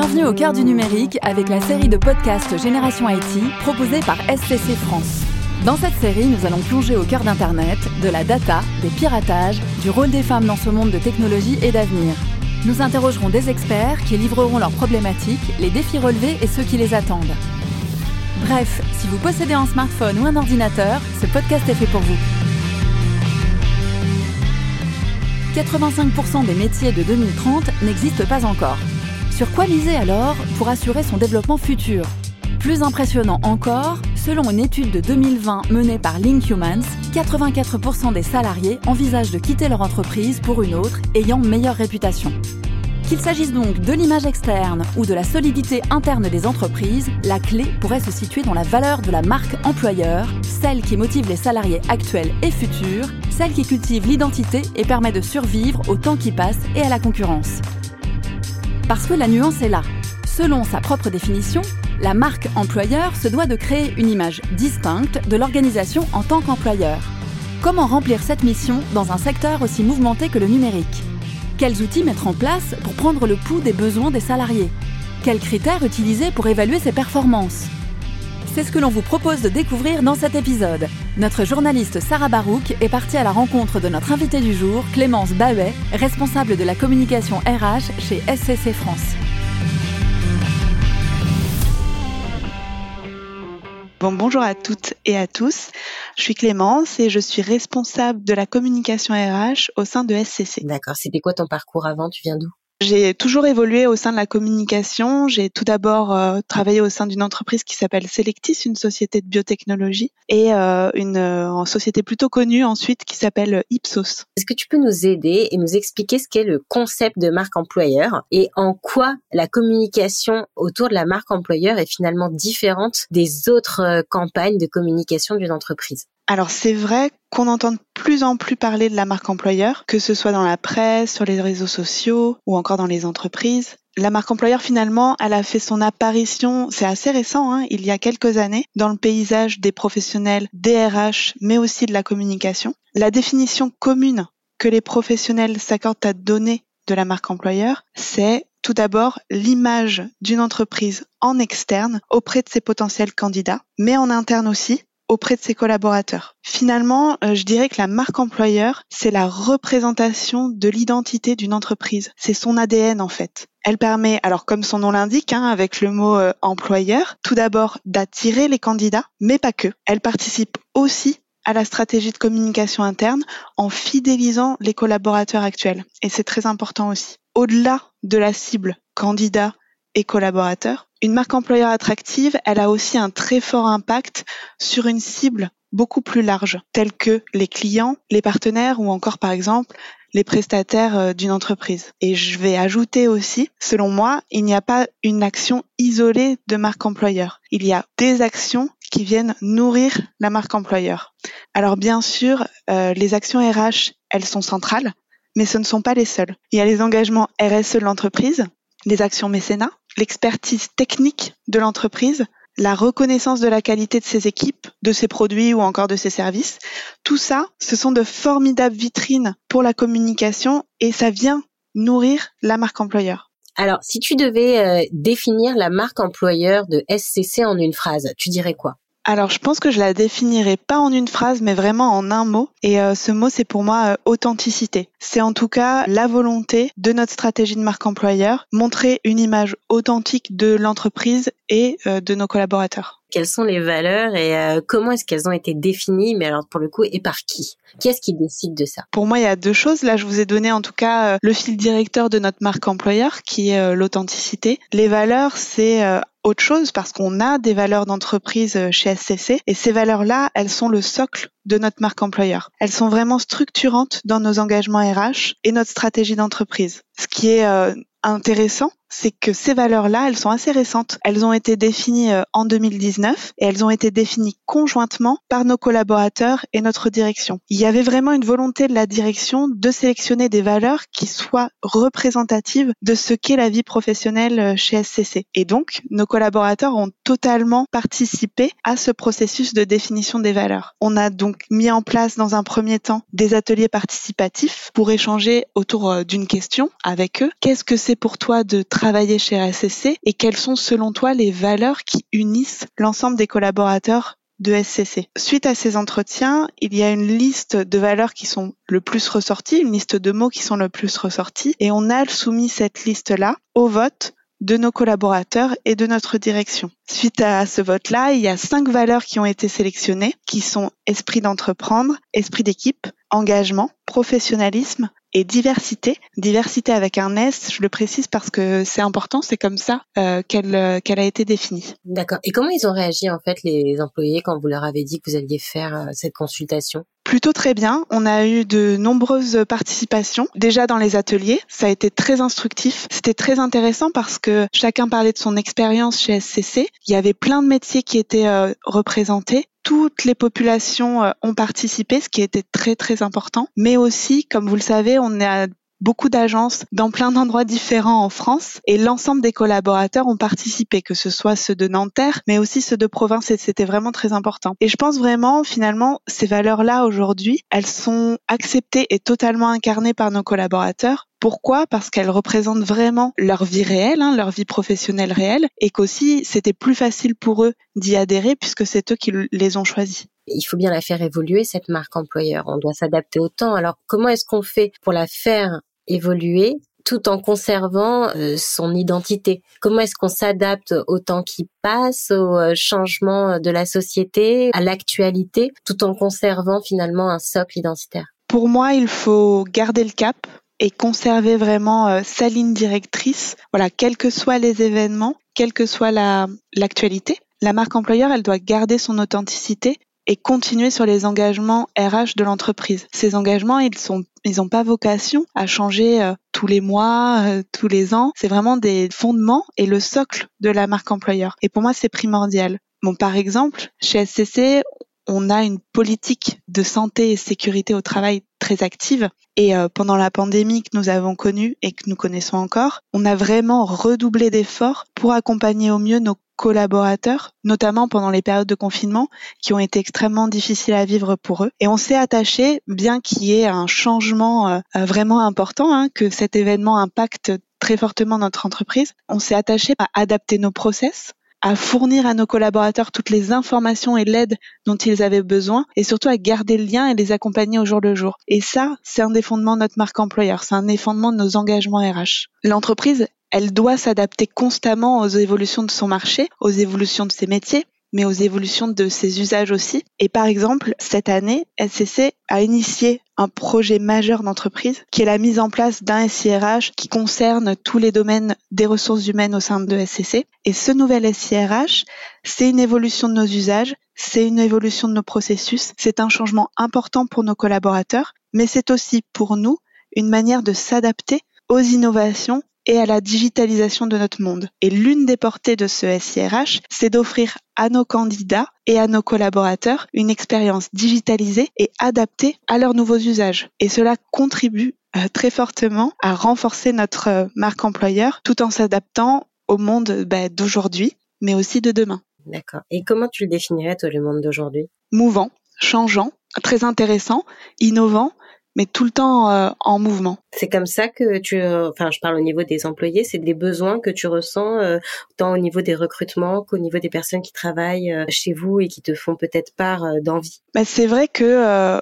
Bienvenue au cœur du numérique avec la série de podcasts Génération IT proposée par SCC France. Dans cette série, nous allons plonger au cœur d'Internet, de la data, des piratages, du rôle des femmes dans ce monde de technologie et d'avenir. Nous interrogerons des experts qui livreront leurs problématiques, les défis relevés et ceux qui les attendent. Bref, si vous possédez un smartphone ou un ordinateur, ce podcast est fait pour vous. 85% des métiers de 2030 n'existent pas encore. Sur quoi miser alors pour assurer son développement futur? Plus impressionnant encore, selon une étude de 2020 menée par Linkhumans, 84% des salariés envisagent de quitter leur entreprise pour une autre ayant meilleure réputation. Qu'il s'agisse donc de l'image externe ou de la solidité interne des entreprises, la clé pourrait se situer dans la valeur de la marque employeur, celle qui motive les salariés actuels et futurs, celle qui cultive l'identité et permet de survivre au temps qui passe et à la concurrence. Parce que la nuance est là. Selon sa propre définition, la marque employeur se doit de créer une image distincte de l'organisation en tant qu'employeur. Comment remplir cette mission dans un secteur aussi mouvementé que le numérique? Quels outils mettre en place pour prendre le pouls des besoins des salariés? Quels critères utiliser pour évaluer ses performances? C'est ce que l'on vous propose de découvrir dans cet épisode. Notre journaliste Sarah Barouk est partie à la rencontre de notre invité du jour, Clémence Bahuet, responsable de la communication RH chez SCC France. Bon, bonjour à toutes et à tous. Je suis Clémence et je suis responsable de la communication RH au sein de SCC. D'accord. C'était quoi ton parcours avant? Tu viens d'où? J'ai toujours évolué au sein de la communication. J'ai tout d'abord euh, travaillé au sein d'une entreprise qui s'appelle Selectis, une société de biotechnologie, et euh, une euh, société plutôt connue ensuite qui s'appelle Ipsos. Est-ce que tu peux nous aider et nous expliquer ce qu'est le concept de marque employeur et en quoi la communication autour de la marque employeur est finalement différente des autres campagnes de communication d'une entreprise? Alors c'est vrai qu'on entend de plus en plus parler de la marque employeur, que ce soit dans la presse, sur les réseaux sociaux ou encore dans les entreprises. La marque employeur, finalement, elle a fait son apparition, c'est assez récent, hein, il y a quelques années, dans le paysage des professionnels DRH, mais aussi de la communication. La définition commune que les professionnels s'accordent à donner de la marque employeur, c'est tout d'abord l'image d'une entreprise en externe auprès de ses potentiels candidats, mais en interne aussi, auprès de ses collaborateurs. Finalement, euh, je dirais que la marque employeur, c'est la représentation de l'identité d'une entreprise. C'est son ADN en fait. Elle permet, alors comme son nom l'indique, hein, avec le mot euh, employeur, tout d'abord d'attirer les candidats, mais pas que. Elle participe aussi à la stratégie de communication interne en fidélisant les collaborateurs actuels. Et c'est très important aussi. Au-delà de la cible candidat et collaborateurs, une marque employeur attractive, elle a aussi un très fort impact sur une cible beaucoup plus large, telle que les clients, les partenaires ou encore par exemple les prestataires euh, d'une entreprise. Et je vais ajouter aussi, selon moi, il n'y a pas une action isolée de marque employeur. Il y a des actions qui viennent nourrir la marque employeur. Alors bien sûr, euh, les actions RH, elles sont centrales, mais ce ne sont pas les seules. Il y a les engagements RSE de l'entreprise, les actions mécénat, l'expertise technique de l'entreprise, la reconnaissance de la qualité de ses équipes, de ses produits ou encore de ses services. Tout ça, ce sont de formidables vitrines pour la communication et ça vient nourrir la marque employeur. Alors, si tu devais euh, définir la marque employeur de SCC en une phrase, tu dirais quoi? Alors, je pense que je la définirai pas en une phrase, mais vraiment en un mot. Et euh, ce mot, c'est pour moi euh, authenticité. C'est en tout cas la volonté de notre stratégie de marque employeur, montrer une image authentique de l'entreprise et euh, de nos collaborateurs quelles sont les valeurs et comment est-ce qu'elles ont été définies, mais alors pour le coup, et par qui? Qui est-ce qui décide de ça? Pour moi, il y a deux choses. Là, je vous ai donné en tout cas le fil directeur de notre marque employeur, qui est l'authenticité. Les valeurs, c'est autre chose parce qu'on a des valeurs d'entreprise euh, chez SCC et ces valeurs-là, elles sont le socle de notre marque employeur. Elles sont vraiment structurantes dans nos engagements RH et notre stratégie d'entreprise. Ce qui est euh, intéressant, c'est que ces valeurs-là, elles sont assez récentes. Elles ont été définies euh, en 2019 et elles ont été définies conjointement par nos collaborateurs et notre direction. Il y avait vraiment une volonté de la direction de sélectionner des valeurs qui soient représentatives de ce qu'est la vie professionnelle euh, chez SCC. Et donc, nos collaborateurs ont totalement participé à ce processus de définition des valeurs. On a donc mis en place dans un premier temps des ateliers participatifs pour échanger autour euh, d'une question avec eux. Qu'est-ce que c'est pour toi de travailler chez SCC et quelles sont selon toi les valeurs qui unissent l'ensemble des collaborateurs de SCC. Suite à ces entretiens, il y a une liste de valeurs qui sont le plus ressorties, une liste de mots qui sont le plus ressortis, et on a soumis cette liste-là au vote de nos collaborateurs et de notre direction. Suite à ce vote-là, il y a cinq valeurs qui ont été sélectionnées, qui sont esprit d'entreprendre, esprit d'équipe, engagement, professionnalisme, et diversité. Diversité avec un S, je le précise parce que c'est important, c'est comme ça euh, qu'elle euh, qu'elle a été définie. D'accord. Et comment ils ont réagi en fait les employés quand vous leur avez dit que vous alliez faire euh, cette consultation? Plutôt très bien. On a eu de nombreuses participations. Déjà dans les ateliers, ça a été très instructif. C'était très intéressant parce que chacun parlait de son expérience chez SCC. Il y avait plein de métiers qui étaient représentés toutes les populations euh, ont participé, ce qui était très très important. Mais aussi, comme vous le savez, on à beaucoup d'agences dans plein d'endroits différents en France et l'ensemble des collaborateurs ont participé, que ce soit ceux de Nanterre, mais aussi ceux de province et c'était vraiment très important. Et je pense vraiment, finalement, ces valeurs-là aujourd'hui, elles sont acceptées et totalement incarnées par nos collaborateurs pourquoi? Parce qu'elles représentent vraiment leur vie réelle, hein, leur vie professionnelle réelle, et qu'aussi c'était plus facile pour eux d'y adhérer puisque c'est eux qui les ont choisis. Il faut bien la faire évoluer cette marque employeur. On doit s'adapter au temps. Alors comment est-ce qu'on fait pour la faire évoluer tout en conservant euh, son identité? Comment est-ce qu'on s'adapte au temps qui passe, au euh, changement de la société, à l'actualité, tout en conservant finalement un socle identitaire? Pour moi, il faut garder le cap, et conserver vraiment euh, sa ligne directrice. Voilà, quels que soient les événements, quelle que soit la l'actualité, la marque employeur, elle doit garder son authenticité et continuer sur les engagements RH de l'entreprise. Ces engagements, ils sont ils n'ont pas vocation à changer euh, tous les mois, euh, tous les ans. C'est vraiment des fondements et le socle de la marque employeur. Et pour moi, c'est primordial. Bon, par exemple, chez SCC, on a une politique de santé et sécurité au travail très active. Et euh, pendant la pandémie que nous avons connue et que nous connaissons encore, on a vraiment redoublé d'efforts pour accompagner au mieux nos collaborateurs, notamment pendant les périodes de confinement qui ont été extrêmement difficiles à vivre pour eux. Et on s'est attaché, bien qu'il y ait un changement euh, vraiment important, hein, que cet événement impacte très fortement notre entreprise, on s'est attaché à adapter nos process à fournir à nos collaborateurs toutes les informations et l'aide dont ils avaient besoin et surtout à garder le lien et les accompagner au jour le jour. Et ça, c'est un des fondements de notre marque employeur, c'est un des fondements de nos engagements RH. L'entreprise, elle doit s'adapter constamment aux évolutions de son marché, aux évolutions de ses métiers, mais aux évolutions de ses usages aussi. Et par exemple, cette année, SCC a initié un projet majeur d'entreprise qui est la mise en place d'un SIRH qui concerne tous les domaines des ressources humaines au sein de SCC. Et ce nouvel SIRH, c'est une évolution de nos usages, c'est une évolution de nos processus, c'est un changement important pour nos collaborateurs, mais c'est aussi pour nous une manière de s'adapter aux innovations et à la digitalisation de notre monde. Et l'une des portées de ce SIRH, c'est d'offrir à nos candidats et à nos collaborateurs une expérience digitalisée et adaptée à leurs nouveaux usages. Et cela contribue euh, très fortement à renforcer notre euh, marque employeur tout en s'adaptant au monde bah, d'aujourd'hui, mais aussi de demain. D'accord. Et comment tu le définirais, toi, le monde d'aujourd'hui? Mouvant, changeant, très intéressant, innovant, mais tout le temps euh, en mouvement. C'est comme ça que tu, enfin, je parle au niveau des employés, c'est des besoins que tu ressens euh, tant au niveau des recrutements qu'au niveau des personnes qui travaillent euh, chez vous et qui te font peut-être part d'envie. Bah, c'est vrai que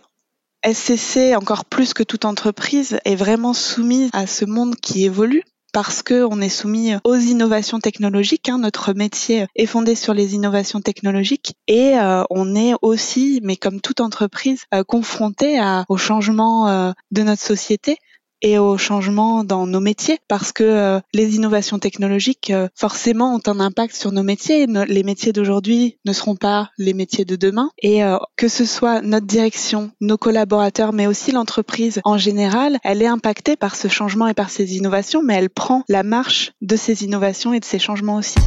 SCC, encore plus que toute entreprise, est vraiment soumise à ce monde qui évolue parce qu'on est soumis aux innovations technologiques. Hein. Notre métier est fondé sur les innovations technologiques et euh, on est aussi, mais comme toute entreprise, euh, confronté à, au changement euh, de notre société et au changement dans nos métiers parce que euh, les innovations technologiques euh, forcément ont un impact sur nos métiers. les métiers d'aujourd'hui ne seront pas les métiers de demain et euh, que ce soit notre direction, nos collaborateurs, mais aussi l'entreprise en général, elle est impactée par ce changement et par ces innovations, mais elle prend la marche de ces innovations et de ces changements aussi.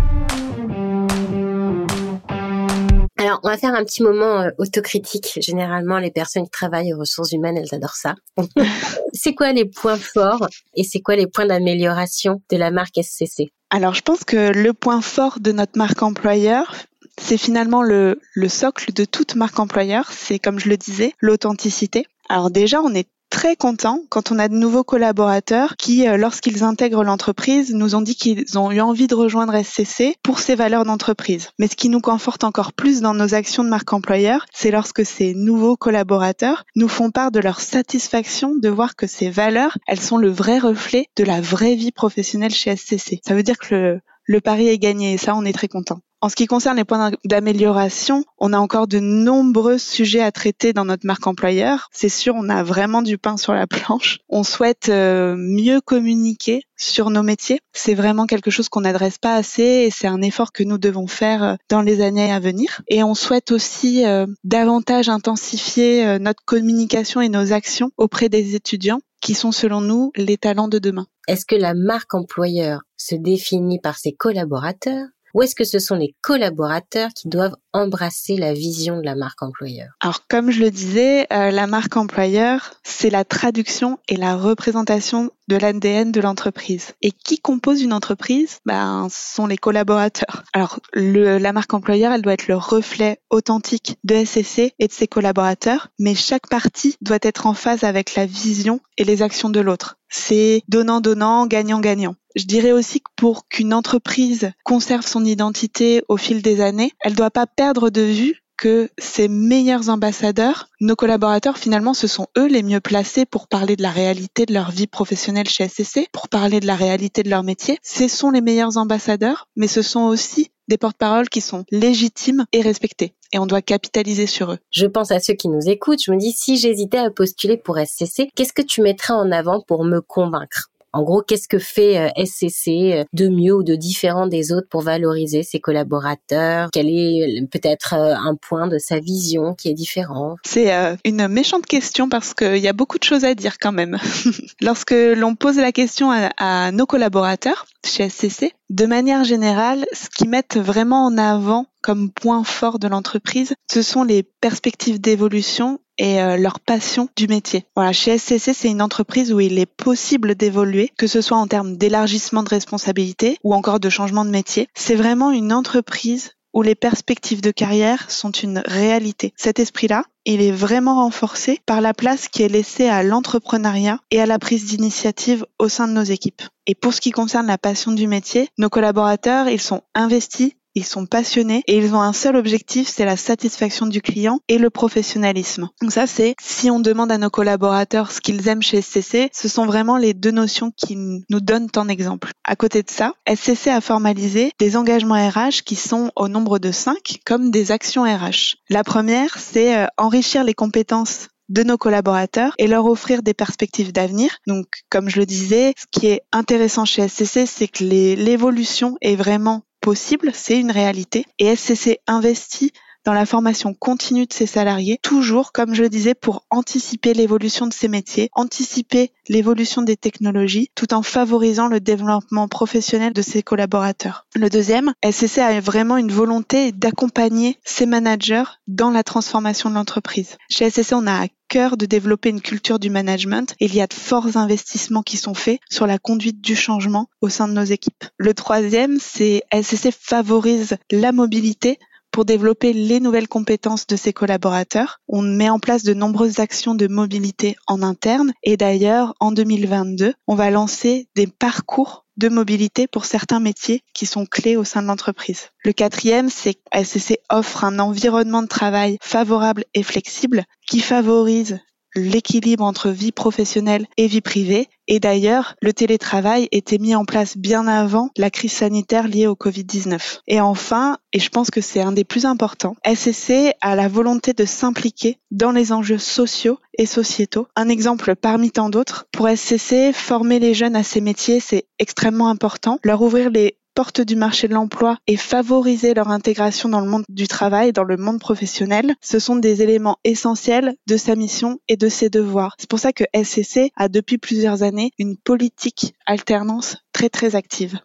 Alors, on va faire un petit moment euh, autocritique. Généralement, les personnes qui travaillent aux ressources humaines, elles adorent ça. c'est quoi les points forts et c'est quoi les points d'amélioration de la marque SCC Alors, je pense que le point fort de notre marque employeur, c'est finalement le, le socle de toute marque employeur. C'est, comme je le disais, l'authenticité. Alors déjà, on est très contents quand on a de nouveaux collaborateurs qui, euh, lorsqu'ils intègrent l'entreprise, nous ont dit qu'ils ont eu envie de rejoindre SCC pour ces valeurs d'entreprise. Mais ce qui nous conforte encore plus dans nos actions de marque employeur, c'est lorsque ces nouveaux collaborateurs nous font part de leur satisfaction de voir que ces valeurs, elles sont le vrai reflet de la vraie vie professionnelle chez SCC. Ça veut dire que le, le pari est gagné et ça, on est très content. En ce qui concerne les points d'amélioration, on a encore de nombreux sujets à traiter dans notre marque employeur. C'est sûr, on a vraiment du pain sur la planche. On souhaite euh, mieux communiquer sur nos métiers. C'est vraiment quelque chose qu'on n'adresse pas assez et c'est un effort que nous devons faire euh, dans les années à venir. Et on souhaite aussi euh, davantage intensifier notre communication et nos actions auprès des étudiants qui sont selon nous les talents de demain. Est-ce que la marque employeur se définit par ses collaborateurs? Ou est-ce que ce sont les collaborateurs qui doivent embrasser la vision de la marque employeur? Alors comme je le disais, euh, la marque employeur, c'est la traduction et la représentation de l'ADN de l'entreprise. Et qui compose une entreprise? Ben, ce sont les collaborateurs. Alors le, la marque employeur, elle doit être le reflet authentique de SCC et de ses collaborateurs, mais chaque partie doit être en phase avec la vision et les actions de l'autre. C'est donnant-donnant, gagnant-gagnant. Je dirais aussi que pour qu'une entreprise conserve son identité au fil des années, elle doit pas perdre de vue que ses meilleurs ambassadeurs, nos collaborateurs, finalement, ce sont eux les mieux placés pour parler de la réalité de leur vie professionnelle chez SCC, pour parler de la réalité de leur métier. Ce sont les meilleurs ambassadeurs, mais ce sont aussi des porte-paroles qui sont légitimes et respectés. Et on doit capitaliser sur eux. Je pense à ceux qui nous écoutent. Je me dis, si j'hésitais à postuler pour SCC, qu'est-ce que tu mettrais en avant pour me convaincre? En gros, qu'est-ce que fait SCC euh, euh, de mieux ou de différent des autres pour valoriser ses collaborateurs? Quel est euh, peut-être un point de sa vision qui est différent? C'est une méchante question parce qu'il y a beaucoup de choses à dire quand même. Lorsque l'on pose la question à, à nos collaborateurs chez SCC, de manière générale, ce qu'ils mettent vraiment en avant comme point fort de l'entreprise, ce sont les perspectives d'évolution et euh, leur passion du métier. Voilà, chez SCC, c'est une entreprise où il est possible d'évoluer, que ce soit en termes d'élargissement de responsabilité ou encore de changement de métier. C'est vraiment une entreprise où les perspectives de carrière sont une réalité. Cet esprit-là, il est vraiment renforcé par la place qui est laissée à l'entrepreneuriat et à la prise d'initiative au sein de nos équipes. Et pour ce qui concerne la passion du métier, nos collaborateurs, ils sont investis ils sont passionnés et ils ont un seul objectif, c'est la satisfaction du client et le professionnalisme. Donc ça, c'est si on demande à nos collaborateurs ce qu'ils aiment chez SCC, ce sont vraiment les deux notions qui nous donnent tant d'exemples. À côté de ça, SCC a formalisé des engagements RH qui sont au nombre de cinq comme des actions RH. La première, c'est euh, enrichir les compétences de nos collaborateurs et leur offrir des perspectives d'avenir. Donc, comme je le disais, ce qui est intéressant chez SCC, c'est que l'évolution est vraiment possible, c'est une réalité. Et SCC investit dans la formation continue de ses salariés, toujours, comme je le disais, pour anticiper l'évolution de ces métiers, anticiper l'évolution des technologies, tout en favorisant le développement professionnel de ses collaborateurs. Le deuxième, SCC a vraiment une volonté d'accompagner ses managers dans la transformation de l'entreprise. Chez SCC, on a à cœur de développer une culture du management. Il y a de forts investissements qui sont faits sur la conduite du changement au sein de nos équipes. Le troisième, c'est SCC favorise la mobilité pour développer les nouvelles compétences de ses collaborateurs. On met en place de nombreuses actions de mobilité en interne et d'ailleurs en 2022, on va lancer des parcours de mobilité pour certains métiers qui sont clés au sein de l'entreprise. Le quatrième, c'est que SCC offre un environnement de travail favorable et flexible qui favorise l'équilibre entre vie professionnelle et vie privée. Et d'ailleurs, le télétravail était mis en place bien avant la crise sanitaire liée au Covid-19. Et enfin, et je pense que c'est un des plus importants, SCC a la volonté de s'impliquer dans les enjeux sociaux et sociétaux. Un exemple parmi tant d'autres, pour SCC, former les jeunes à ces métiers, c'est extrêmement important. Leur ouvrir les porte du marché de l'emploi et favoriser leur intégration dans le monde du travail, dans le monde professionnel, ce sont des éléments essentiels de sa mission et de ses devoirs. C'est pour ça que SCC a depuis plusieurs années une politique alternance très très active.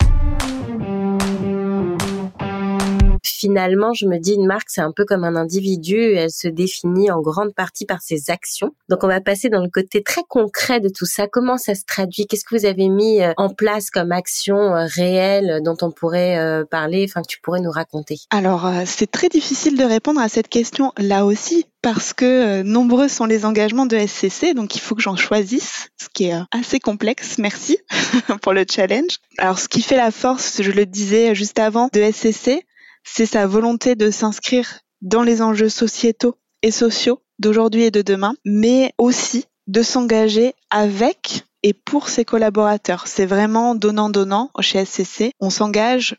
Finalement, je me dis, une marque, c'est un peu comme un individu, elle se définit en grande partie par ses actions. Donc, on va passer dans le côté très concret de tout ça. Comment ça se traduit? Qu'est-ce que vous avez mis euh, en place comme action euh, réelle dont on pourrait euh, parler, enfin, que tu pourrais nous raconter? Alors, c'est très difficile de répondre à cette question là aussi parce que nombreux sont les engagements de SCC, donc il faut que j'en choisisse, ce qui est assez complexe. Merci pour le challenge. Alors, ce qui fait la force, je le disais juste avant, de SCC, c'est sa volonté de s'inscrire dans les enjeux sociétaux et sociaux d'aujourd'hui et de demain, mais aussi de s'engager avec et pour ses collaborateurs. C'est vraiment donnant-donnant chez SCC. On s'engage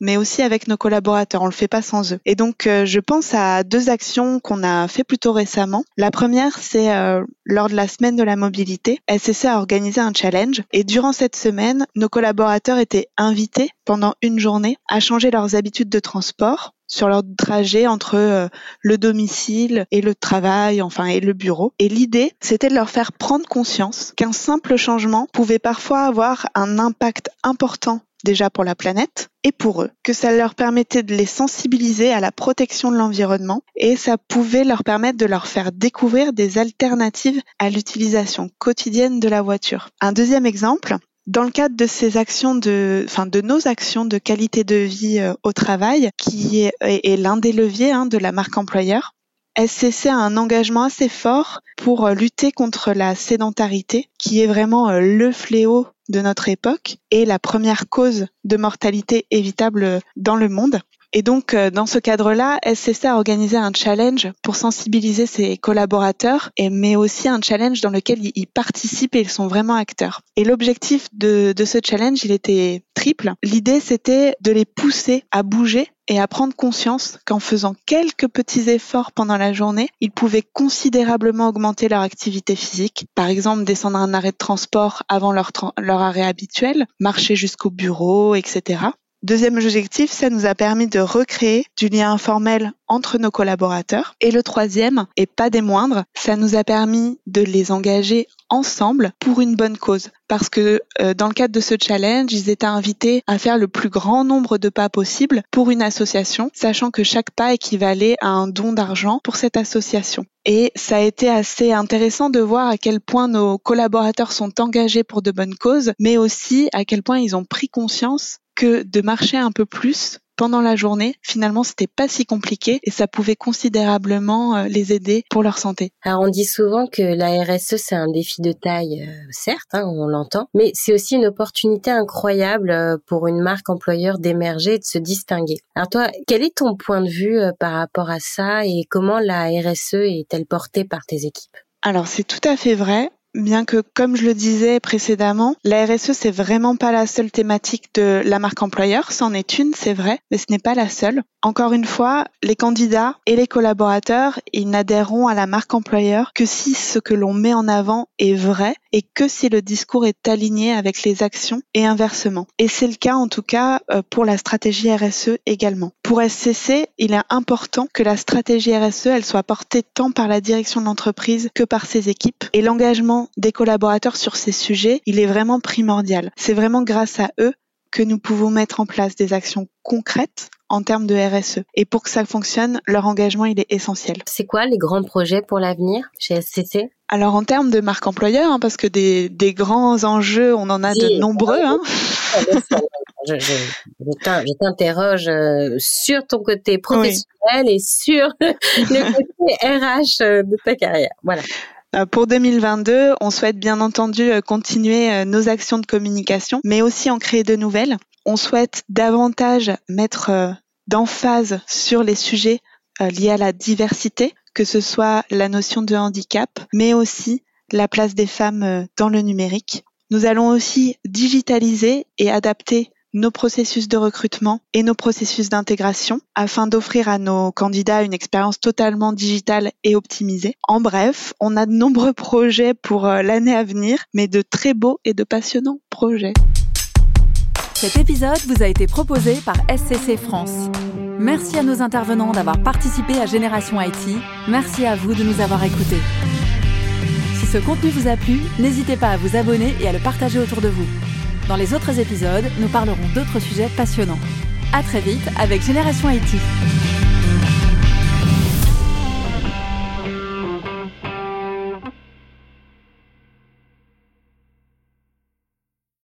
mais aussi avec nos collaborateurs. On le fait pas sans eux. Et donc, euh, je pense à deux actions qu'on a fait plutôt récemment. La première, c'est euh, lors de la semaine de la mobilité, SCC a organisé un challenge. Et durant cette semaine, nos collaborateurs étaient invités pendant une journée à changer leurs habitudes de transport sur leur trajet entre euh, le domicile et le travail, enfin, et le bureau. Et l'idée, c'était de leur faire prendre conscience qu'un simple changement pouvait parfois avoir un impact important déjà pour la planète et pour eux, que ça leur permettait de les sensibiliser à la protection de l'environnement et ça pouvait leur permettre de leur faire découvrir des alternatives à l'utilisation quotidienne de la voiture. Un deuxième exemple, dans le cadre de ces actions de, enfin de nos actions de qualité de vie euh, au travail, qui est, l'un des leviers hein, de la marque employeur, SCC a un engagement assez fort pour euh, lutter contre la sédentarité, qui est vraiment euh, le fléau de notre époque et la première cause de mortalité évitable dans le monde. Et donc, euh, dans ce cadre-là, SCC a organisé un challenge pour sensibiliser ses collaborateurs, mais aussi un challenge dans lequel ils, participent et ils sont vraiment acteurs. Et l'objectif de, de ce challenge, il était triple. L'idée, c'était de les pousser à bouger et à prendre conscience qu'en faisant quelques petits efforts pendant la journée, ils pouvaient considérablement augmenter leur activité physique. Par exemple, descendre un arrêt de transport avant leur, leur arrêt habituel, marcher jusqu'au bureau, etc. Deuxième objectif, ça nous a permis de recréer du lien informel entre nos collaborateurs. Et le troisième, et pas des moindres, ça nous a permis de les engager ensemble pour une bonne cause. Parce que euh, dans le cadre de ce challenge, ils étaient invités à faire le plus grand nombre de pas possible pour une association, sachant que chaque pas équivalait à un don d'argent pour cette association. Et ça a été assez intéressant de voir à quel point nos collaborateurs sont engagés pour de bonnes causes, mais aussi à quel point ils ont pris conscience que de marcher un peu plus pendant la journée, finalement, c'était pas si compliqué et ça pouvait considérablement euh, les aider pour leur santé. Alors, on dit souvent que la RSE, c'est un défi de taille, euh, certes, hein, on l'entend, mais c'est aussi une opportunité incroyable euh, pour une marque employeur d'émerger et de se distinguer. Alors toi, quel est ton point de vue par rapport à ça et comment la RSE est-elle portée par tes équipes? Alors c'est tout à fait vrai bien que, comme je le disais précédemment, la RSE, c'est vraiment pas la seule thématique de la marque employeur. C'en est une, c'est vrai, mais ce n'est pas la seule. Encore une fois, les candidats et les collaborateurs, ils n'adhéreront à la marque employeur que si ce que l'on met en avant est vrai et que si le discours est aligné avec les actions et inversement. Et c'est le cas, en tout cas, euh, pour la stratégie RSE également. Pour SCC, il est important que la stratégie RSE, elle soit portée tant par la direction de l'entreprise que par ses équipes. Et l'engagement des collaborateurs sur ces sujets, il est vraiment primordial. C'est vraiment grâce à eux que nous pouvons mettre en place des actions concrètes en termes de RSE. Et pour que ça fonctionne, leur engagement, il est essentiel. C'est quoi les grands projets pour l'avenir chez SCC Alors en termes de marque employeur, hein, parce que des, grands enjeux, on en a de nombreux. Hein. Je, je, t'interroge euh, sur ton côté professionnel et sur le côté RH euh, de ta carrière. Voilà. Euh, pour 2022, on souhaite bien entendu continuer nos actions de communication, mais aussi en créer de nouvelles. On souhaite davantage mettre d'emphase sur les sujets liés à la diversité, que ce soit la notion de handicap, mais aussi la place des femmes dans le numérique. Nous allons aussi digitaliser et adapter nos processus de recrutement et nos processus d'intégration afin d'offrir à nos candidats une expérience totalement digitale et optimisée. En bref, on a de nombreux projets pour euh, l'année à venir, mais de très beaux et de passionnants projets. Cet épisode vous a été proposé par SCC France. Merci à nos intervenants d'avoir participé à Génération IT. Merci à vous de nous avoir écoutés. Si ce contenu vous a plu, n'hésitez pas à vous abonner et à le partager autour de vous. Dans les autres épisodes, nous parlerons d'autres sujets passionnants. À très vite avec Génération IT.